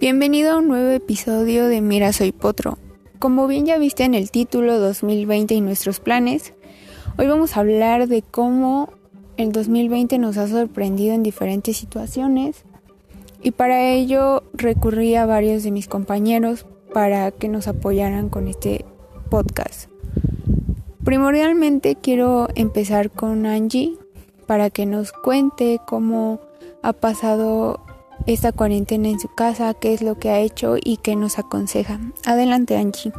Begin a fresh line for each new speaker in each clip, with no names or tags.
Bienvenido a un nuevo episodio de Mira Soy Potro. Como bien ya viste en el título 2020 y nuestros planes, hoy vamos a hablar de cómo el 2020 nos ha sorprendido en diferentes situaciones y para ello recurrí a varios de mis compañeros para que nos apoyaran con este podcast. Primordialmente quiero empezar con Angie para que nos cuente cómo ha pasado esta cuarentena en su casa, qué es lo que ha hecho y qué nos aconseja. Adelante Angie.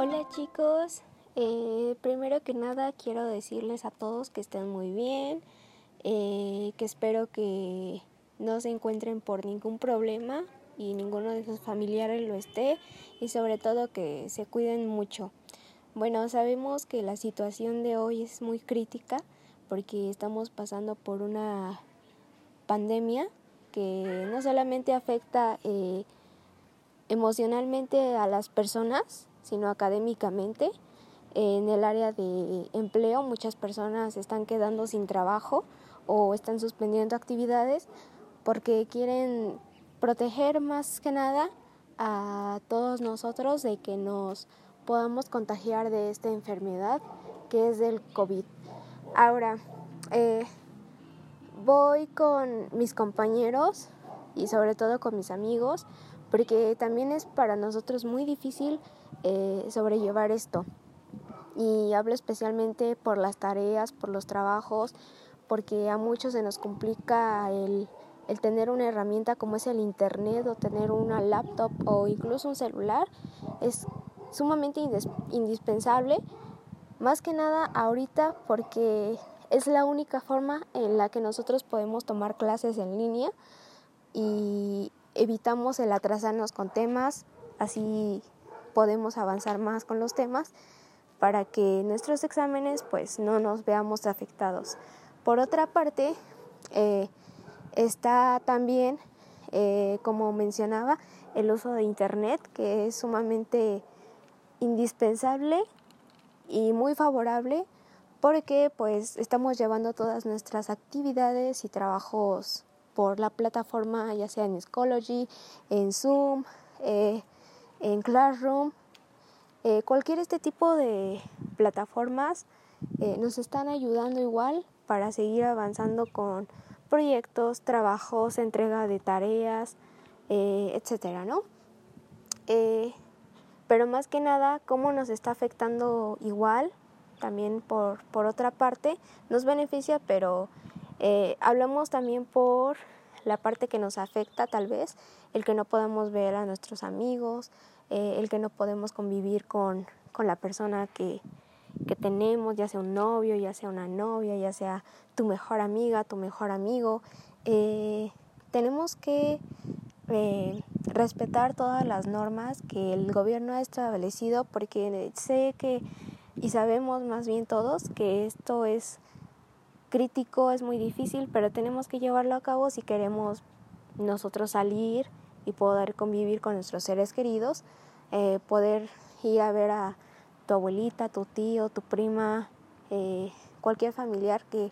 Hola chicos, eh, primero que nada quiero decirles a todos que estén muy bien, eh, que espero que no se encuentren por ningún problema y ninguno de sus familiares lo esté y sobre todo que se cuiden mucho. Bueno, sabemos que la situación de hoy es muy crítica porque estamos pasando por una pandemia que no solamente afecta eh, emocionalmente a las personas, sino académicamente. En el área de empleo muchas personas están quedando sin trabajo o están suspendiendo actividades porque quieren proteger más que nada a todos nosotros de que nos podamos contagiar de esta enfermedad que es del COVID. Ahora, eh, voy con mis compañeros y sobre todo con mis amigos porque también es para nosotros muy difícil eh, sobrellevar esto. Y hablo especialmente por las tareas, por los trabajos, porque a muchos se nos complica el el tener una herramienta como es el Internet o tener una laptop o incluso un celular es sumamente indispensable, más que nada ahorita porque es la única forma en la que nosotros podemos tomar clases en línea y evitamos el atrasarnos con temas, así podemos avanzar más con los temas para que nuestros exámenes pues no nos veamos afectados. Por otra parte, eh, Está también, eh, como mencionaba, el uso de Internet, que es sumamente indispensable y muy favorable porque pues estamos llevando todas nuestras actividades y trabajos por la plataforma, ya sea en Schoology, en Zoom, eh, en Classroom, eh, cualquier este tipo de plataformas nos están ayudando igual para seguir avanzando con proyectos, trabajos, entrega de tareas, eh, etcétera, ¿no? Eh, pero más que nada, cómo nos está afectando igual, también por, por otra parte, nos beneficia, pero eh, hablamos también por la parte que nos afecta tal vez, el que no podemos ver a nuestros amigos, el que no podemos convivir con, con la persona que, que tenemos, ya sea un novio, ya sea una novia, ya sea tu mejor amiga, tu mejor amigo. Eh, tenemos que eh, respetar todas las normas que el gobierno ha establecido porque sé que y sabemos más bien todos que esto es crítico, es muy difícil, pero tenemos que llevarlo a cabo si queremos nosotros salir y poder convivir con nuestros seres queridos, eh, poder ir a ver a tu abuelita, tu tío, tu prima, eh, cualquier familiar que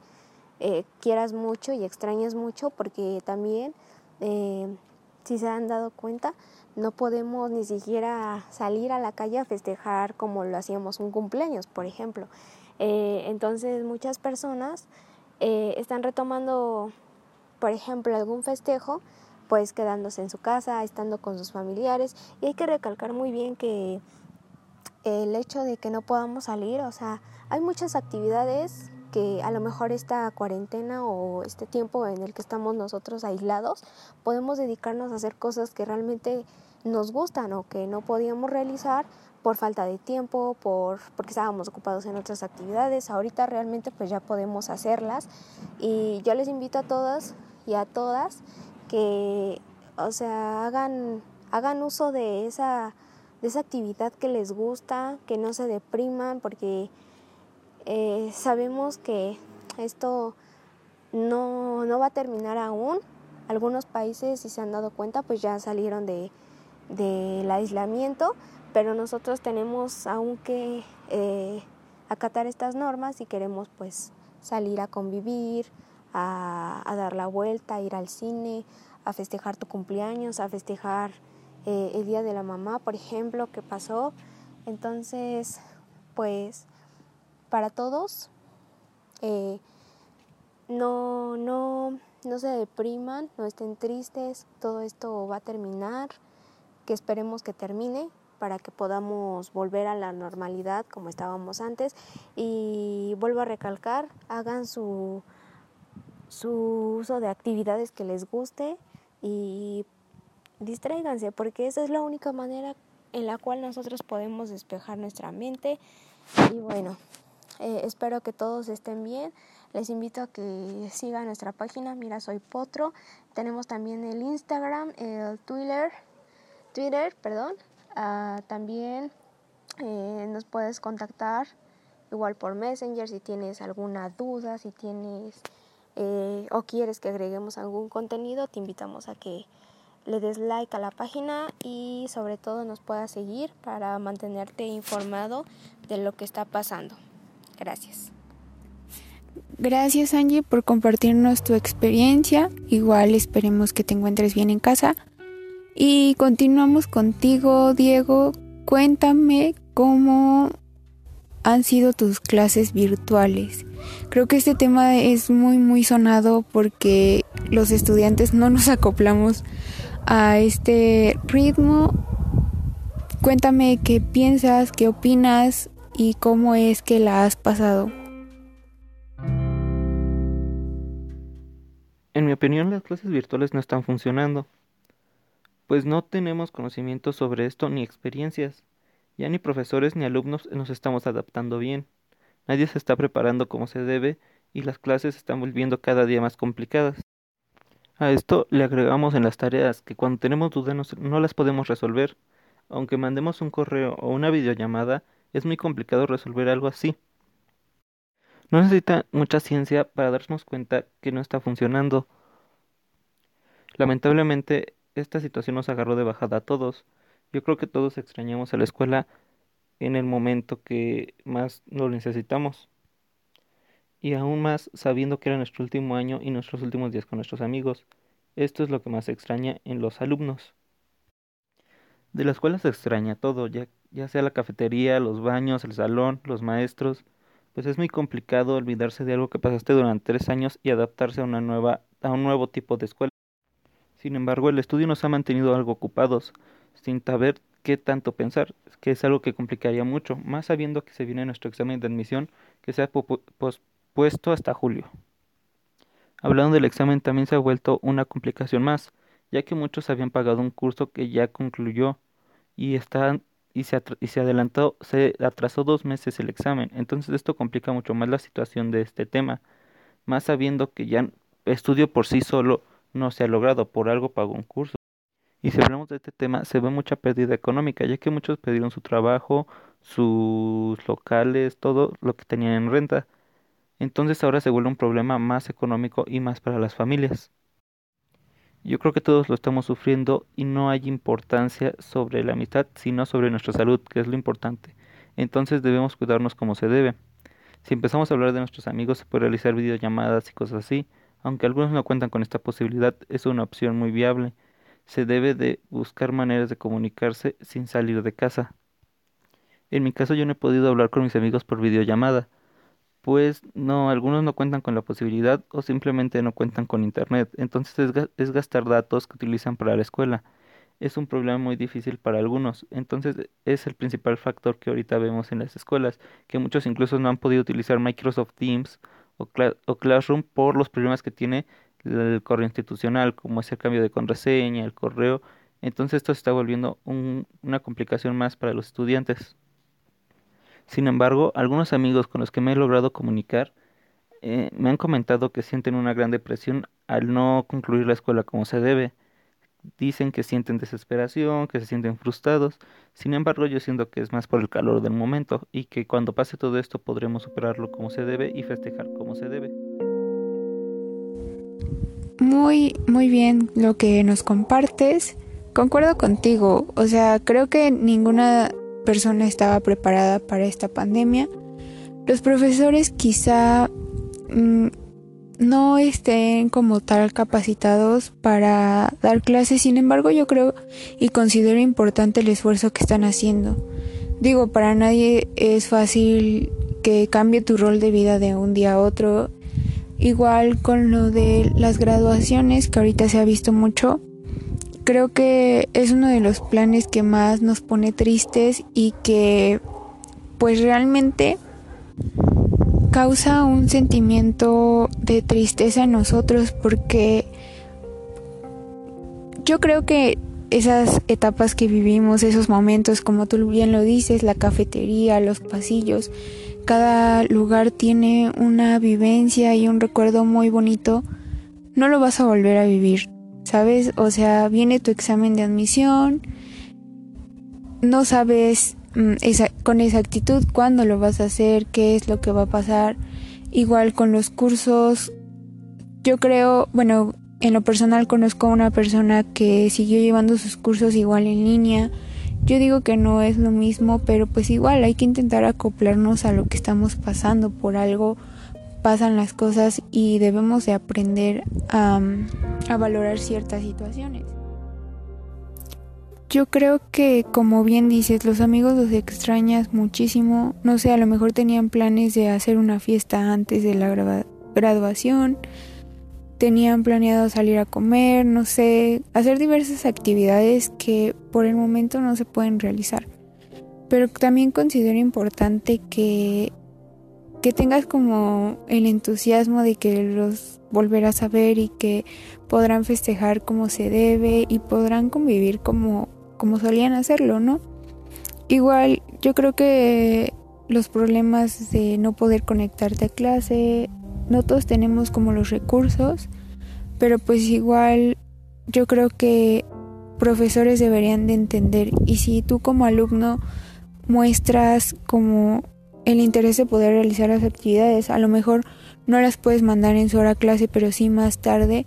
eh, quieras mucho y extrañas mucho, porque también, eh, si se han dado cuenta, no podemos ni siquiera salir a la calle a festejar como lo hacíamos un cumpleaños, por ejemplo. entonces muchas personas están retomando, por ejemplo, algún festejo, pues quedándose en su casa, estando con sus familiares, y hay que recalcar muy bien que el hecho de que no podamos salir, o sea, hay muchas actividades que a lo mejor esta cuarentena o este tiempo en el que estamos nosotros aislados, podemos dedicarnos a hacer cosas que realmente nos gustan o que no podíamos realizar por falta de tiempo, por porque estábamos ocupados en otras actividades. Ahorita realmente pues ya podemos hacerlas y yo les invito a todas y a todas que o sea, hagan hagan uso de esa de esa actividad que les gusta, que no se depriman, porque eh, sabemos que esto no, no va a terminar aún. Algunos países, si se han dado cuenta, pues ya salieron de, del aislamiento, pero nosotros tenemos aún que eh, acatar estas normas y queremos pues salir a convivir, a, dar la vuelta, a ir al cine, a festejar tu cumpleaños, a festejar eh, el día de la mamá, por ejemplo, que pasó. Entonces, pues, para todos, eh, no, no, no se depriman, no estén tristes, todo esto va a terminar, que esperemos que termine para que podamos volver a la normalidad como estábamos antes y vuelvo a recalcar, hagan su, su uso de actividades que les guste y distráiganse porque esa es la única manera en la cual nosotros podemos despejar nuestra mente y bueno, eh, espero que todos estén bien. Les invito a que sigan nuestra página, mira, soy Potro. Tenemos también el Instagram, el Twitter, Twitter, perdón. Ah, también eh, nos puedes contactar igual por Messenger si tienes alguna duda, si tienes eh, o quieres que agreguemos algún contenido, te invitamos a que le des like a la página y sobre todo nos puedas seguir para mantenerte informado de lo que está pasando. Gracias.
Gracias Angie por compartirnos tu experiencia. Igual esperemos que te encuentres bien en casa. Y continuamos contigo, Diego. Cuéntame cómo han sido tus clases virtuales. Creo que este tema es muy muy sonado porque los estudiantes no nos acoplamos a este ritmo. Cuéntame qué piensas, qué opinas y cómo es que la has pasado.
En mi opinión, las clases virtuales no están funcionando, pues no tenemos conocimiento sobre esto ni experiencias. Ya ni profesores ni alumnos nos estamos adaptando bien. Nadie se está preparando como se debe y las clases están volviendo cada día más complicadas. A esto le agregamos en las tareas que cuando tenemos dudas no las podemos resolver. Aunque mandemos un correo o una videollamada, es muy complicado resolver algo así. No necesita mucha ciencia para darnos cuenta que no está funcionando. Lamentablemente, esta situación nos agarró de bajada a todos. Yo creo que todos extrañamos a la escuela en el momento que más lo necesitamos. Y aún más sabiendo que era nuestro último año y nuestros últimos días con nuestros amigos. Esto es lo que más extraña en los alumnos. De la escuela se extraña todo, ya, ya sea la cafetería, los baños, el salón, los maestros, pues es muy complicado olvidarse de algo que pasaste durante tres años y adaptarse a una nueva, a un nuevo tipo de escuela. Sin embargo, el estudio nos ha mantenido algo ocupados, sin saber qué tanto pensar, que es algo que complicaría mucho, más sabiendo que se viene nuestro examen de admisión que se ha pospuesto hasta julio. Hablando del examen también se ha vuelto una complicación más, ya que muchos habían pagado un curso que ya concluyó y están y se, y se adelantó, se atrasó dos meses el examen. Entonces esto complica mucho más la situación de este tema, más sabiendo que ya estudio por sí solo no se ha logrado, por algo pagó un curso. Y si hablamos de este tema, se ve mucha pérdida económica, ya que muchos perdieron su trabajo, sus locales, todo lo que tenían en renta. Entonces ahora se vuelve un problema más económico y más para las familias. Yo creo que todos lo estamos sufriendo y no hay importancia sobre la amistad, sino sobre nuestra salud, que es lo importante. Entonces debemos cuidarnos como se debe. Si empezamos a hablar de nuestros amigos, se puede realizar videollamadas y cosas así. Aunque algunos no cuentan con esta posibilidad, es una opción muy viable. Se debe de buscar maneras de comunicarse sin salir de casa. En mi caso yo no he podido hablar con mis amigos por videollamada, pues no, algunos no cuentan con la posibilidad o simplemente no cuentan con internet, entonces es, gastar datos que utilizan para la escuela. Es un problema muy difícil para algunos, entonces es el principal factor que ahorita vemos en las escuelas, que muchos incluso no han podido utilizar Microsoft Teams o, Classroom por los problemas que tiene el correo institucional, como es el cambio de contraseña, el correo, entonces esto se está volviendo una complicación más para los estudiantes. Sin embargo, algunos amigos con los que me he logrado comunicar eh, me han comentado que sienten una gran depresión al no concluir la escuela como se debe. Dicen que sienten desesperación, que se sienten frustrados. Sin embargo, yo siento que es más por el calor del momento y que cuando pase todo esto podremos superarlo como se debe y festejar como se debe.
Muy, muy bien lo que nos compartes. Concuerdo contigo. O sea, creo que ninguna persona estaba preparada para esta pandemia. Los profesores quizá mm, no estén como tal capacitados para dar clases. Sin embargo, yo creo y considero importante el esfuerzo que están haciendo. Digo, para nadie es fácil que cambie tu rol de vida de un día a otro. Igual con lo de las graduaciones, que ahorita se ha visto mucho, creo que es uno de los planes que más nos pone tristes y que pues realmente causa un sentimiento de tristeza en nosotros porque yo creo que esas etapas que vivimos, esos momentos, como tú bien lo dices, la cafetería, los pasillos, cada lugar tiene una vivencia y un recuerdo muy bonito, no lo vas a volver a vivir, ¿sabes? O sea, viene tu examen de admisión, no sabes esa, con exactitud cuándo lo vas a hacer, qué es lo que va a pasar. Igual con los cursos, yo creo, bueno, en lo personal conozco a una persona que siguió llevando sus cursos igual en línea. Yo digo que no es lo mismo, pero pues igual hay que intentar acoplarnos a lo que estamos pasando. Por algo pasan las cosas y debemos de aprender a valorar ciertas situaciones. Yo creo que, como bien dices, los amigos los extrañas muchísimo. No sé, a lo mejor tenían planes de hacer una fiesta antes de la graduación. Tenían planeado salir a comer, no sé, hacer diversas actividades que por el momento no se pueden realizar. Pero también considero importante que, que tengas como el entusiasmo de que los volverás a ver y que podrán festejar como se debe y podrán convivir como como solían hacerlo, ¿no? Igual yo creo que los problemas de no poder conectarte a clase, no todos tenemos como los recursos, pero pues igual yo creo que profesores deberían de entender y si tú como alumno muestras como el interés de poder realizar las actividades, a lo mejor no las puedes mandar en su hora clase, pero sí más tarde,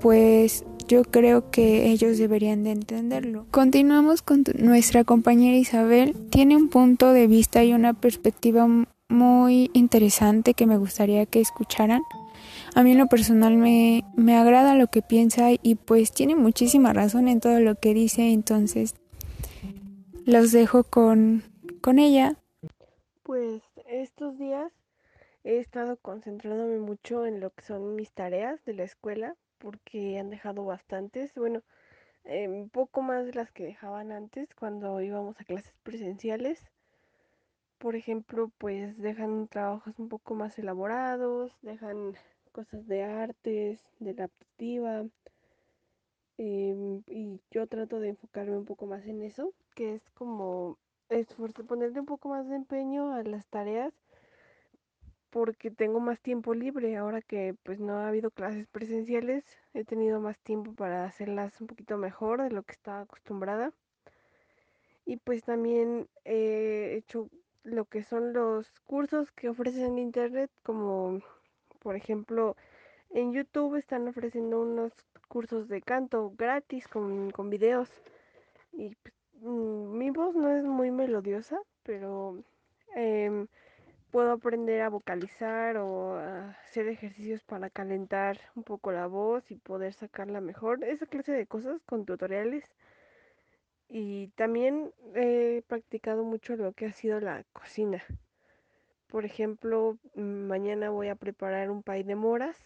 pues yo creo que ellos deberían de entenderlo. Continuamos con nuestra compañera Isabel. Tiene un punto de vista y una perspectiva muy interesante que me gustaría que escucharan. A mí en lo personal me, me agrada lo que piensa y pues tiene muchísima razón en todo lo que dice, entonces los dejo con, con ella.
Pues estos días he estado concentrándome mucho en lo que son mis tareas de la escuela porque han dejado bastantes, bueno, eh, un poco más de las que dejaban antes cuando íbamos a clases presenciales. Por ejemplo, pues dejan trabajos un poco más elaborados, dejan cosas de artes, de la aptitiva. Em, y yo trato de enfocarme un poco más en eso, que es como ponerle un poco más de empeño a las tareas porque tengo más tiempo libre ahora que pues no ha habido clases presenciales he tenido más tiempo para hacerlas un poquito mejor de lo que estaba acostumbrada. Y pues también he hecho lo que son los cursos que ofrecen en internet como por ejemplo en YouTube están ofreciendo unos cursos de canto gratis con, con videos. Y pues, mm, mi voz no es muy melodiosa pero eh, puedo aprender a vocalizar o a hacer ejercicios para calentar un poco la voz y poder sacarla mejor. Esa clase de cosas con tutoriales. Y también he practicado mucho lo que ha sido la cocina. Por ejemplo, mañana voy a preparar un pay de moras,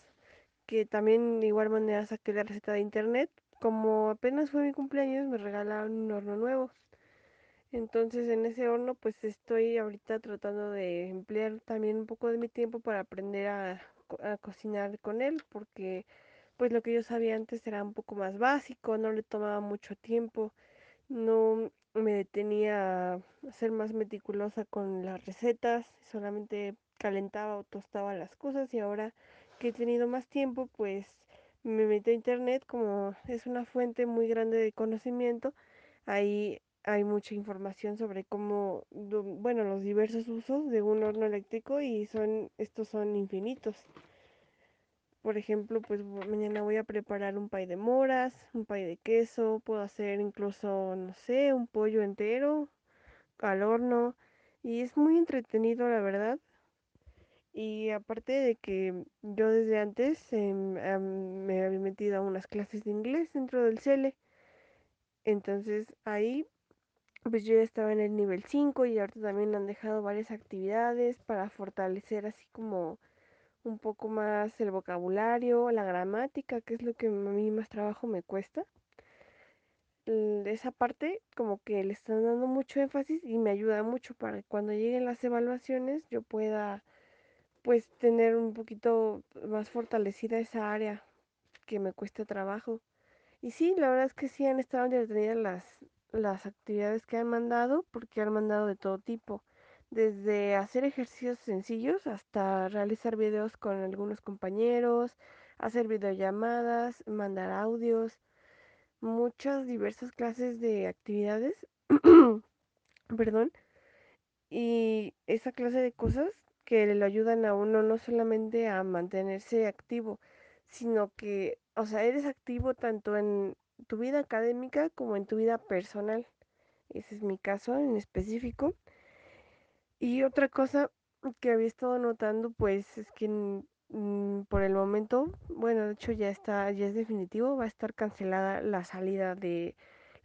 que también de igual manera saqué la receta de internet. Como apenas fue mi cumpleaños, me regalaron un horno nuevo. Entonces en ese horno pues estoy ahorita tratando de emplear también un poco de mi tiempo para aprender a, cocinar con él porque pues lo que yo sabía antes era un poco más básico, no le tomaba mucho tiempo, no me detenía a ser más meticulosa con las recetas, solamente calentaba o tostaba las cosas y ahora que he tenido más tiempo pues me metí a internet como es una fuente muy grande de conocimiento, ahí hay mucha información sobre cómo, bueno, los diversos usos de un horno eléctrico y son, estos son infinitos. Por ejemplo, pues mañana voy a preparar un pay de moras, un pay de queso, puedo hacer incluso, no sé, un pollo entero al horno y es muy entretenido, la verdad. Y aparte de que yo desde antes em, me había metido a unas clases de inglés dentro del CELE, entonces ahí pues yo ya estaba en el nivel 5 y ahorita también han dejado varias actividades para fortalecer así como un poco más el vocabulario, la gramática, que es lo que a mí más trabajo me cuesta. Esa parte como que le están dando mucho énfasis y me ayuda mucho para que cuando lleguen las evaluaciones yo pueda pues tener un poquito más fortalecida esa área que me cuesta trabajo. Y sí, la verdad es que sí han estado entretenidas las, las actividades que han mandado, porque han mandado de todo tipo, desde hacer ejercicios sencillos hasta realizar videos con algunos compañeros, hacer videollamadas, mandar audios, muchas diversas clases de actividades, perdón, y esa clase de cosas que le ayudan a uno no solamente a mantenerse activo, sino que, o sea, eres activo tanto en tu vida académica como en tu vida personal. Ese es mi caso en específico. Y otra cosa que había estado notando, pues, es que por el momento, bueno, de hecho ya está, ya es definitivo, va a estar cancelada la salida de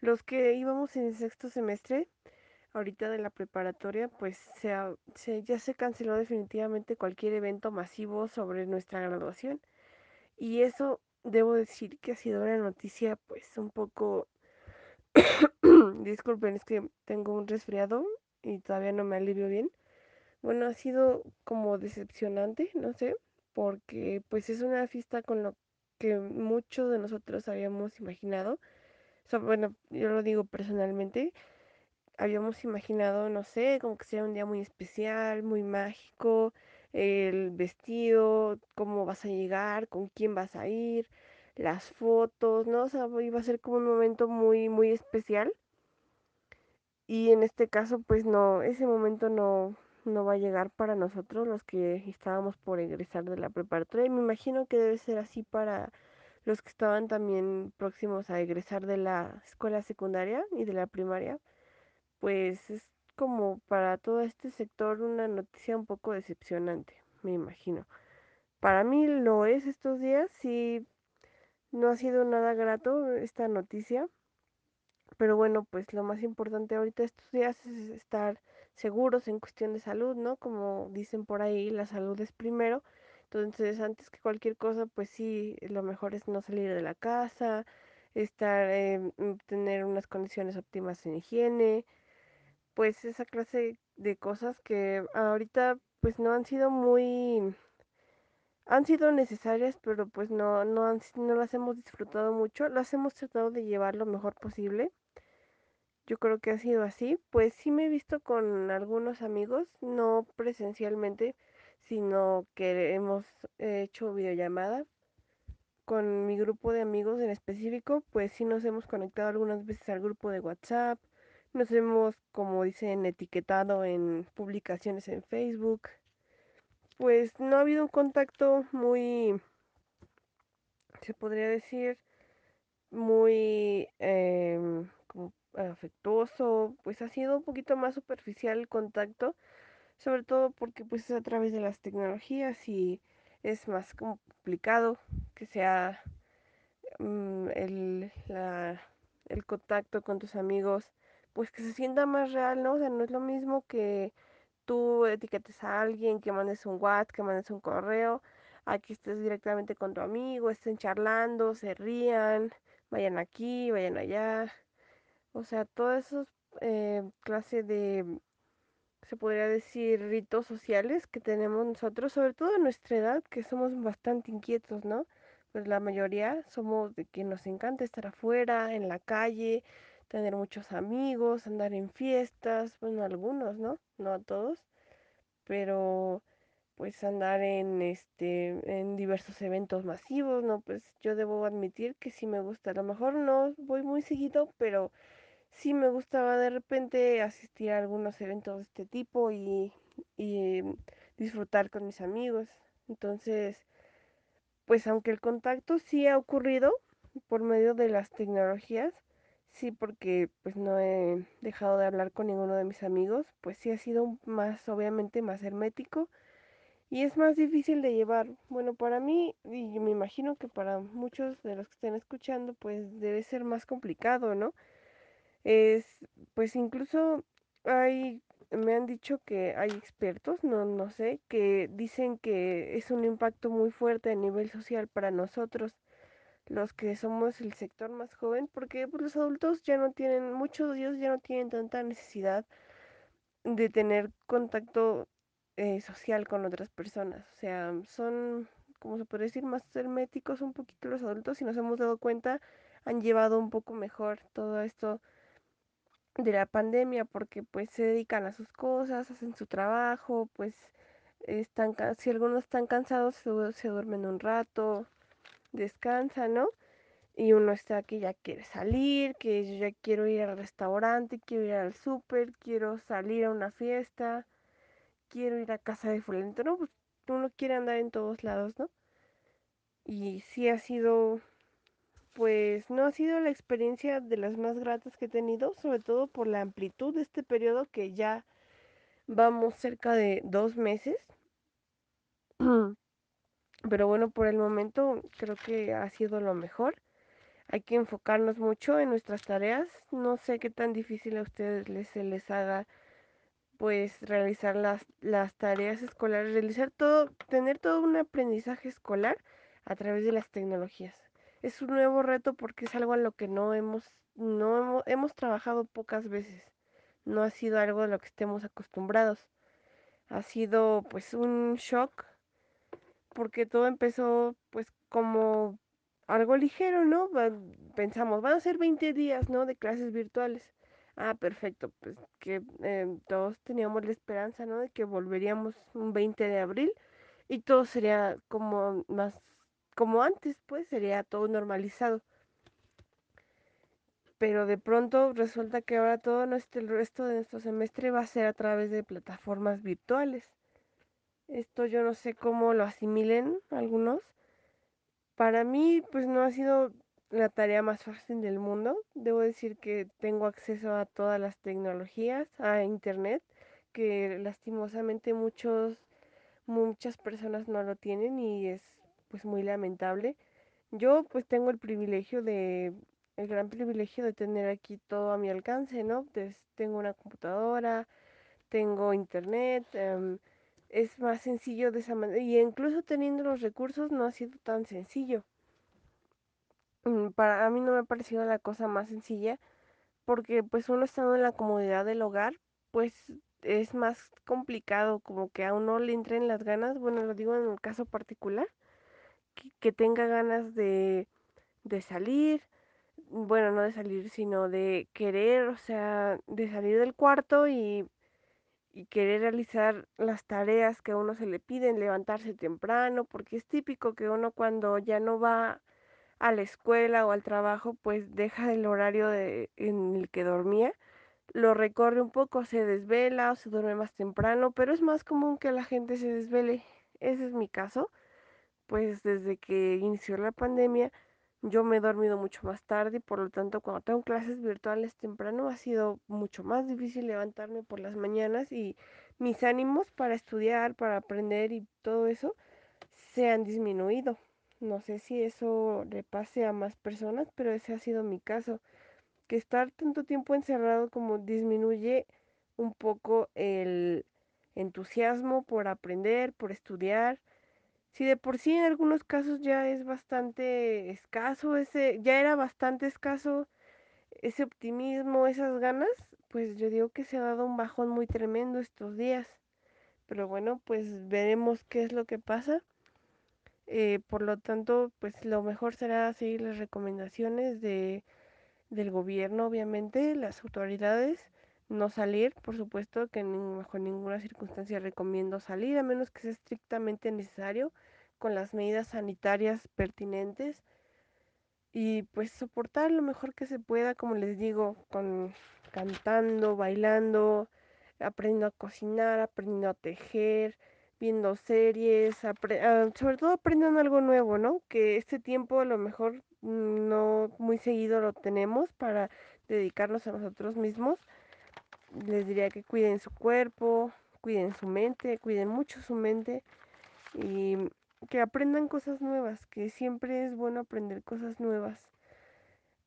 los que íbamos en sexto semestre ahorita de la preparatoria, pues se, se- ya se canceló definitivamente cualquier evento masivo sobre nuestra graduación. Y eso debo decir que ha sido una noticia pues un poco, disculpen, es que tengo un resfriado y todavía no me alivio bien. Bueno, ha sido como decepcionante, no sé, porque pues es una fiesta con lo que muchos de nosotros habíamos imaginado. Bueno, yo lo digo personalmente, habíamos imaginado, no sé, como que sea un día muy especial, muy mágico, el vestido, cómo vas a llegar, con quién vas a ir, las fotos, ¿no? O sea, iba a ser como un momento muy, muy especial. Y en este caso, pues no, ese momento no, no va a llegar para nosotros, los que estábamos por egresar de la preparatoria. Y me imagino que debe ser así para los que estaban también próximos a egresar de la escuela secundaria y de la primaria pues es como para todo este sector una noticia un poco decepcionante, me imagino. Para mí lo es estos días, sí, no ha sido nada grato esta noticia, pero bueno, pues lo más importante ahorita estos días es estar seguros en cuestión de salud, ¿no? Como dicen por ahí, la salud es primero. Entonces, antes que cualquier cosa, pues sí, lo mejor es no salir de la casa, estar, eh, tener unas condiciones óptimas en higiene, pues esa clase de cosas que ahorita pues no han sido muy, han sido necesarias, pero pues no, no, han, no las hemos disfrutado mucho, las hemos tratado de llevar lo mejor posible. Yo creo que ha sido así, pues sí me he visto con algunos amigos, no presencialmente, sino que hemos hecho videollamada con mi grupo de amigos en específico, pues sí nos hemos conectado algunas veces al grupo de WhatsApp, nos hemos, como dicen, etiquetado en publicaciones en Facebook. Pues no ha habido un contacto muy, se podría decir, muy como afectuoso, pues ha sido un poquito más superficial el contacto, sobre todo porque pues es a través de las tecnologías y es más complicado que sea mm, el, el contacto con tus amigos, pues que se sienta más real, ¿no? O sea, no es lo mismo que tú etiquetes a alguien, que mandes un WhatsApp, que mandes un correo, a que estés directamente con tu amigo, estén charlando, se rían, vayan aquí, vayan allá. O sea, todas esas eh, de, se podría decir, ritos sociales que tenemos nosotros, sobre todo en nuestra edad, que somos bastante inquietos, ¿no? Pues la mayoría somos de que nos encanta estar afuera, en la calle, tener muchos amigos, andar en fiestas, bueno, algunos, ¿no? No a todos, pero pues andar en este en diversos eventos masivos, ¿no? Pues yo debo admitir que sí me gusta. A lo mejor no voy muy seguido, pero sí me gustaba de repente asistir a algunos eventos de este tipo y, y disfrutar con mis amigos. Entonces, pues aunque el contacto sí ha ocurrido por medio de las tecnologías, sí porque pues no he dejado de hablar con ninguno de mis amigos, pues sí ha sido más, obviamente, más hermético y es más difícil de llevar. Bueno, para mí, y me imagino que para muchos de los que estén escuchando, pues debe ser más complicado, ¿no? Es, pues incluso hay, me han dicho que hay expertos, no, no sé, que dicen que es un impacto muy fuerte a nivel social para nosotros, los que somos el sector más joven, porque pues, los adultos ya no tienen, muchos de ellos ya no tienen tanta necesidad de tener contacto eh, social con otras personas. O sea, son, como se puede decir, más herméticos un poquito los adultos y nos hemos dado cuenta, han llevado un poco mejor todo esto de la pandemia porque pues se dedican a sus cosas, hacen su trabajo, pues están, si algunos están cansados se, se duermen un rato, descansan, ¿no? Y uno está que ya quiere salir, que yo ya quiero ir al restaurante, quiero ir al súper, quiero salir a una fiesta, quiero ir a casa de fulanito, ¿no? Pues uno quiere andar en todos lados, ¿no? Y sí ha sido, pues no ha sido la experiencia de las más gratas que he tenido, sobre todo por la amplitud de este periodo que ya vamos cerca de dos meses. Pero bueno, por el momento creo que ha sido lo mejor. Hay que enfocarnos mucho en nuestras tareas. No sé qué tan difícil a ustedes les, se les haga pues realizar las, las tareas escolares, realizar todo, tener todo un aprendizaje escolar a través de las tecnologías. Es un nuevo reto porque es algo a lo que no hemos, no hemos, hemos trabajado pocas veces. No ha sido algo a lo que estemos acostumbrados. Ha sido pues un shock porque todo empezó pues como algo ligero, ¿no? Pensamos, van a ser 20 días, ¿no? De clases virtuales. Ah, perfecto, pues que eh, todos teníamos la esperanza, ¿no? De que volveríamos un 20 de abril y todo sería como más, como antes, pues sería todo normalizado. Pero de pronto resulta que ahora todo nuestro, el resto de nuestro semestre va a ser a través de plataformas virtuales. Esto yo no sé cómo lo asimilen algunos. Para mí, pues no ha sido la tarea más fácil del mundo. Debo decir que tengo acceso a todas las tecnologías, a internet, que lastimosamente muchos, muchas personas no lo tienen y es pues muy lamentable. Yo pues tengo el privilegio de, el gran privilegio de tener aquí todo a mi alcance, ¿no? Tengo una computadora, tengo internet, um, es más sencillo de esa manera y incluso teniendo los recursos no ha sido tan sencillo. Mm, para a mí no me ha parecido la cosa más sencilla porque pues uno estando en la comodidad del hogar, pues es más complicado como que a uno le entren las ganas, bueno, lo digo en un caso particular, que, que tenga ganas de, de salir, bueno, no de salir, sino de querer, o sea, de salir del cuarto y, y querer realizar las tareas que a uno se le piden, levantarse temprano, porque es típico que uno cuando ya no va a la escuela o al trabajo, pues deja el horario de, en el que dormía, lo recorre un poco, se desvela o se duerme más temprano, pero es más común que la gente se desvele. Ese es mi caso, pues desde que inició la pandemia yo me he dormido mucho más tarde y por lo tanto cuando tengo clases virtuales temprano ha sido mucho más difícil levantarme por las mañanas y mis ánimos para estudiar, para aprender y todo eso se han disminuido. No sé si eso le pase a más personas, pero ese ha sido mi caso. Que estar tanto tiempo encerrado como disminuye un poco el entusiasmo por aprender, por estudiar. Si de por sí en algunos casos ya es bastante escaso, ese, ya era bastante escaso ese optimismo, esas ganas, pues yo digo que se ha dado un bajón muy tremendo estos días. Pero bueno, pues veremos qué es lo que pasa. Eh, por lo tanto, pues lo mejor será seguir las recomendaciones de, del gobierno, obviamente, las autoridades, no salir, por supuesto que bajo ninguna circunstancia recomiendo salir, a menos que sea estrictamente necesario, con las medidas sanitarias pertinentes y pues soportar lo mejor que se pueda, como les digo, con cantando, bailando, aprendiendo a cocinar, aprendiendo a tejer, viendo series, uh, sobre todo aprendiendo algo nuevo, ¿no? Que este tiempo a lo mejor no muy seguido lo tenemos para dedicarnos a nosotros mismos. Les diría que cuiden su cuerpo, cuiden su mente, cuiden mucho su mente y que aprendan cosas nuevas, que siempre es bueno aprender cosas nuevas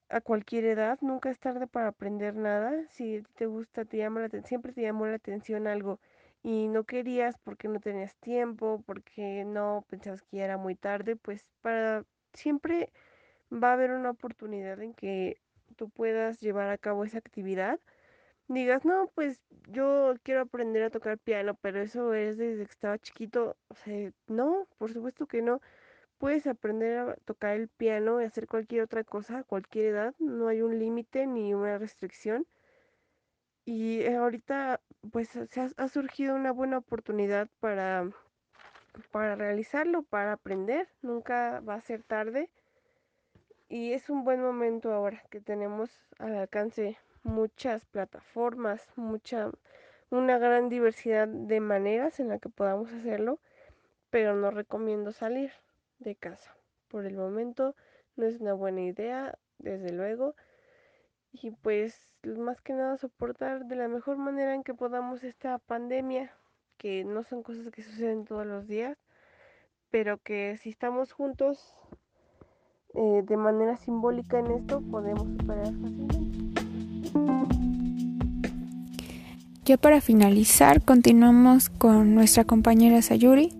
a cualquier edad, nunca es tarde para aprender nada. Si te gusta, te llama la siempre te llamó la atención algo y no querías porque no tenías tiempo, porque no pensabas que ya era muy tarde, pues para siempre va a haber una oportunidad en que tú puedas llevar a cabo esa actividad. Digas, no, pues yo quiero aprender a tocar piano, pero eso es desde que estaba chiquito. O sea, no, por supuesto que no. Puedes aprender a tocar el piano y hacer cualquier otra cosa a cualquier edad. No hay un límite ni una restricción. Y ahorita pues se ha, ha surgido una buena oportunidad para, para realizarlo, para aprender. Nunca va a ser tarde. Y es un buen momento ahora que tenemos al alcance muchas plataformas, mucha, una gran diversidad de maneras en la que podamos hacerlo, pero no recomiendo salir de casa. Por el momento no es una buena idea, desde luego. Y pues más que nada soportar de la mejor manera en que podamos esta pandemia, que no son cosas que suceden todos los días, pero que si estamos juntos eh, de manera simbólica en esto, podemos superar fácilmente.
Ya para finalizar, continuamos con nuestra compañera Sayuri.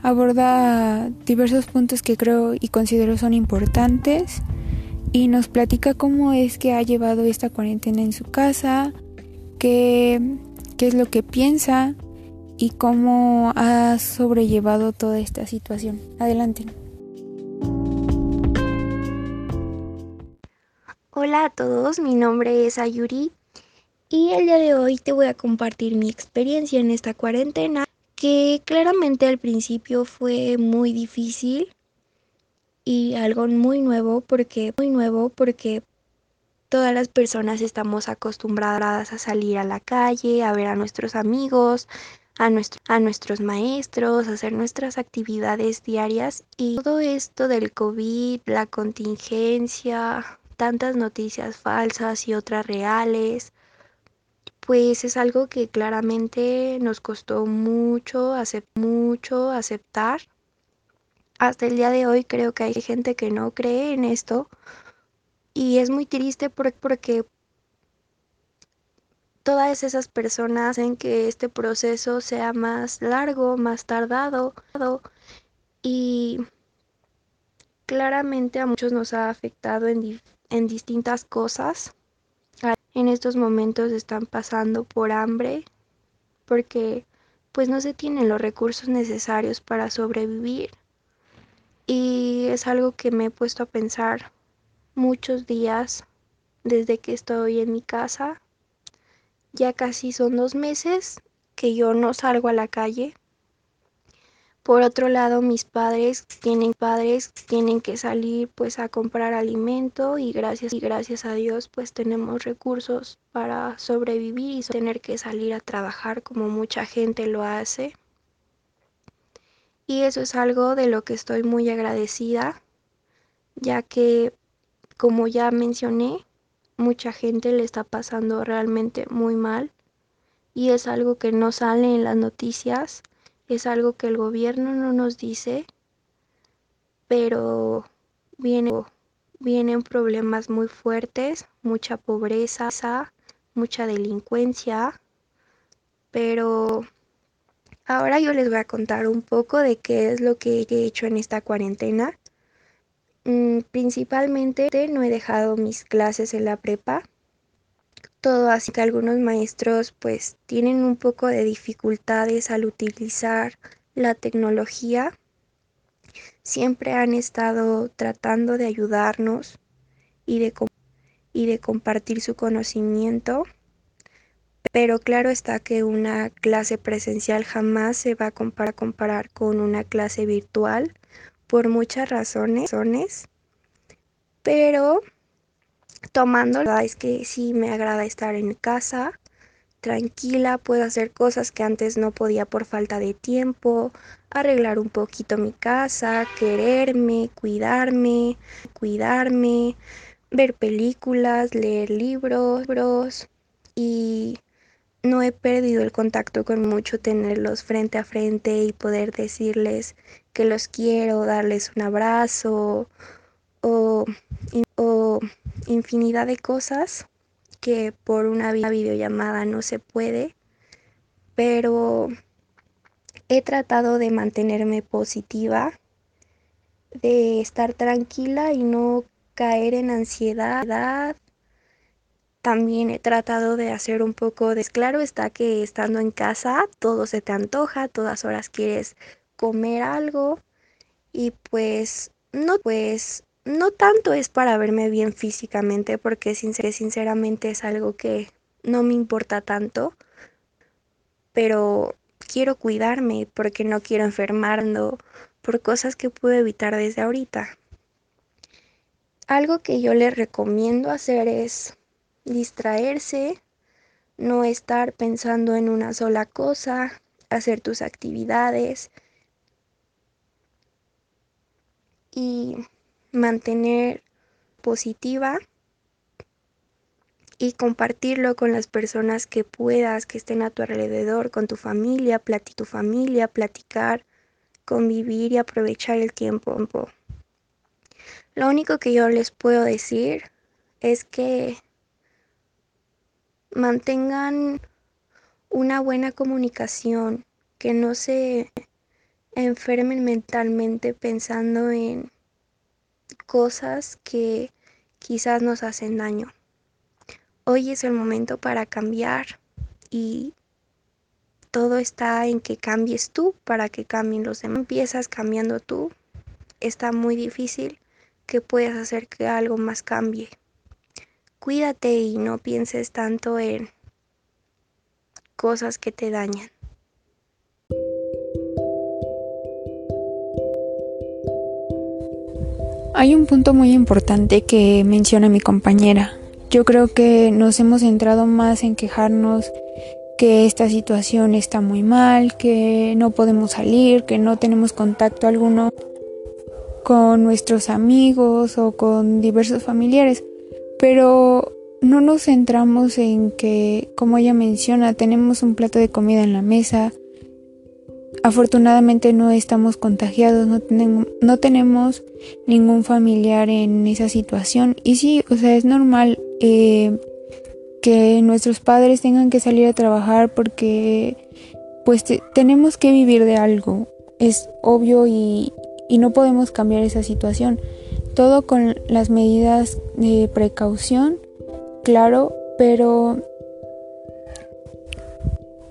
Aborda diversos puntos que creo y considero son importantes y nos platica cómo es que ha llevado esta cuarentena en su casa, qué, qué es lo que piensa y cómo ha sobrellevado toda esta situación. Adelante.
Hola a todos, mi nombre es Ayuri y el día de hoy te voy a compartir mi experiencia en esta cuarentena que claramente al principio fue muy difícil y algo muy nuevo porque muy nuevo porque todas las personas estamos acostumbradas a salir a la calle, a ver a nuestros amigos, a, a nuestros maestros, a hacer nuestras actividades diarias. Y todo esto del COVID, la contingencia, tantas noticias falsas y otras reales, pues es algo que claramente nos costó mucho, mucho aceptar. Hasta el día de hoy creo que hay gente que no cree en esto y es muy triste porque todas esas personas hacen que este proceso sea más largo, más tardado y claramente a muchos nos ha afectado en distintas cosas. En estos momentos están pasando por hambre porque pues no se tienen los recursos necesarios para sobrevivir. Y es algo que me he puesto a pensar muchos días desde que estoy en mi casa. Ya casi son dos meses que yo no salgo a la calle por otro lado, mis padres tienen padres tienen que salir pues a comprar alimento y gracias y gracias a Dios pues tenemos recursos para sobrevivir y tener que salir a trabajar como mucha gente lo hace. Y eso es algo de lo que estoy muy agradecida, ya que como ya mencioné, mucha gente le está pasando realmente muy mal y es algo que no sale en las noticias es algo que el gobierno no nos dice, pero vienen problemas muy fuertes, mucha pobreza, mucha delincuencia, pero ahora yo les voy a contar un poco de qué es lo que he hecho en esta cuarentena. Mm, principalmente no he dejado mis clases en la prepa, todo así que algunos maestros pues tienen un poco de dificultades al utilizar la tecnología. Siempre han estado tratando de ayudarnos y de, y de compartir su conocimiento. Pero claro está que una clase presencial jamás se va a comparar, comparar con una clase virtual por muchas razones. Pero tomando. La verdad es que sí me agrada estar en casa, tranquila, puedo hacer cosas que antes no podía por falta de tiempo, arreglar un poquito mi casa, quererme, cuidarme, cuidarme, ver películas, leer libros y no he perdido el contacto con mucho tenerlos frente a frente y poder decirles que los quiero, darles un abrazo o, infinidad de cosas que por una videollamada no se puede, pero he tratado de mantenerme positiva, de estar tranquila y no caer en ansiedad. También he tratado de hacer un poco de... Claro está que estando en casa todo se te antoja, todas horas quieres comer algo y pues no, pues no tanto es para verme bien físicamente porque sinceramente es algo que no me importa tanto, pero quiero cuidarme porque no quiero enfermarme por cosas que puedo evitar desde ahorita. Algo que yo le recomiendo hacer es distraerse, no estar pensando en una sola cosa, hacer tus actividades y mantener positiva y compartirlo con las personas que puedas, que estén a tu alrededor, con tu familia, tu familia, platicar, convivir y aprovechar el tiempo. Lo único que yo les puedo decir es que mantengan una buena comunicación, que no se enfermen mentalmente pensando en cosas que quizás nos hacen daño. Hoy es el momento para cambiar y todo está en que cambies tú para que cambien los demás. Empiezas cambiando tú, está muy difícil que puedas hacer que algo más cambie. Cuídate y no pienses tanto en cosas que te dañan.
Hay un punto muy importante que menciona mi compañera. Yo creo que nos hemos centrado más en quejarnos que esta situación está muy mal, que no podemos salir, que no tenemos contacto alguno con nuestros amigos o con diversos familiares pero no nos centramos en que, como ella menciona, tenemos un plato de comida en la mesa. Afortunadamente no estamos contagiados, no, tenemos, ningún familiar en esa situación. Y sí, o sea, es normal eh, que nuestros padres tengan que salir a trabajar porque pues tenemos que vivir de algo. Es obvio y, y no podemos cambiar esa situación todo con las medidas de precaución, claro, pero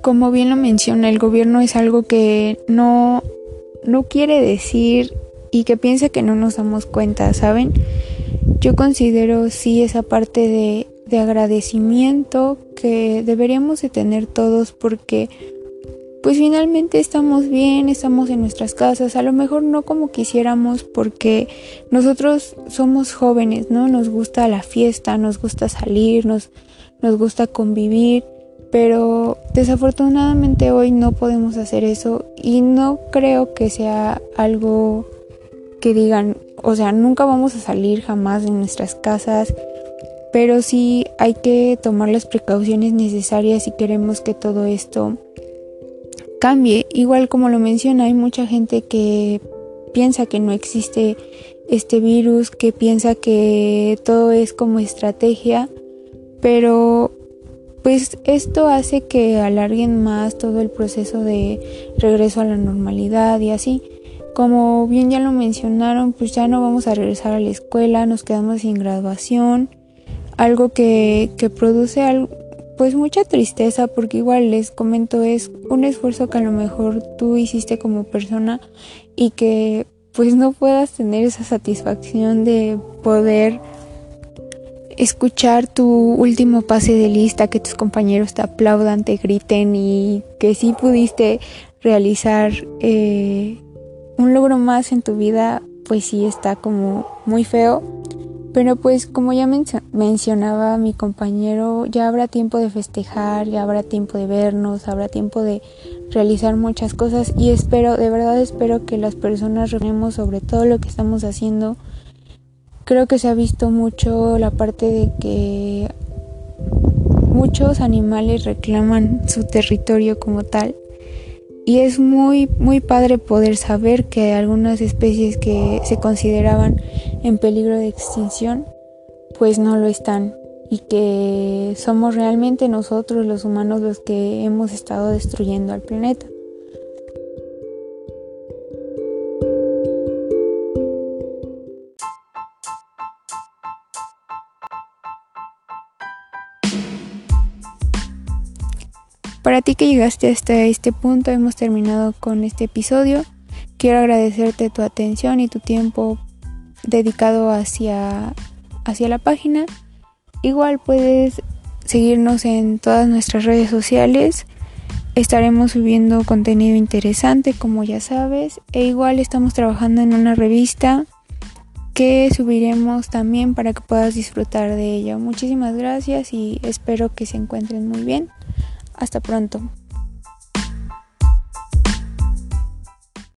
como bien lo menciona, el gobierno es algo que no, no quiere decir y que piensa que no nos damos cuenta, ¿saben? Yo considero sí esa parte de, de agradecimiento que deberíamos de tener todos porque pues finalmente estamos bien, estamos en nuestras casas, a lo mejor no como quisiéramos porque nosotros somos jóvenes, ¿no? Nos gusta la fiesta, nos gusta salir, nos, nos gusta convivir, pero desafortunadamente hoy no podemos hacer eso y no creo que sea algo que digan, o sea, nunca vamos a salir jamás de nuestras casas, pero sí hay que tomar las precauciones necesarias si queremos que todo esto cambie. Igual como lo menciona, hay mucha gente que piensa que no existe este virus, que piensa que todo es como estrategia, pero pues esto hace que alarguen más todo el proceso de regreso a la normalidad y así. Como bien ya lo mencionaron, pues ya no vamos a regresar a la escuela, nos quedamos sin graduación, algo que, que produce pues mucha tristeza porque igual les comento es un esfuerzo que a lo mejor tú hiciste como persona y que pues no puedas tener esa satisfacción de poder escuchar tu último pase de lista, que tus compañeros te aplaudan, te griten y que sí pudiste realizar eh, un logro más en tu vida, pues sí está como muy feo. Pero pues como ya mencionaba mi compañero, ya habrá tiempo de festejar, ya habrá tiempo de vernos, habrá tiempo de realizar muchas cosas y espero, de verdad espero que las personas reflexionemos sobre todo lo que estamos haciendo. Creo que se ha visto mucho la parte de que muchos animales reclaman su territorio como tal y es muy muy padre poder saber que algunas especies que se consideraban en peligro de extinción pues no lo están y que somos realmente nosotros los humanos los que hemos estado destruyendo al planeta. Para ti que llegaste hasta este punto, hemos terminado con este episodio. Quiero agradecerte tu atención y tu tiempo dedicado hacia, hacia la página. Igual puedes seguirnos en todas nuestras redes sociales. Estaremos subiendo contenido interesante, como ya sabes. E igual estamos trabajando en una revista que subiremos también para que puedas disfrutar de ella. Muchísimas gracias y espero que se encuentren muy bien. Hasta pronto.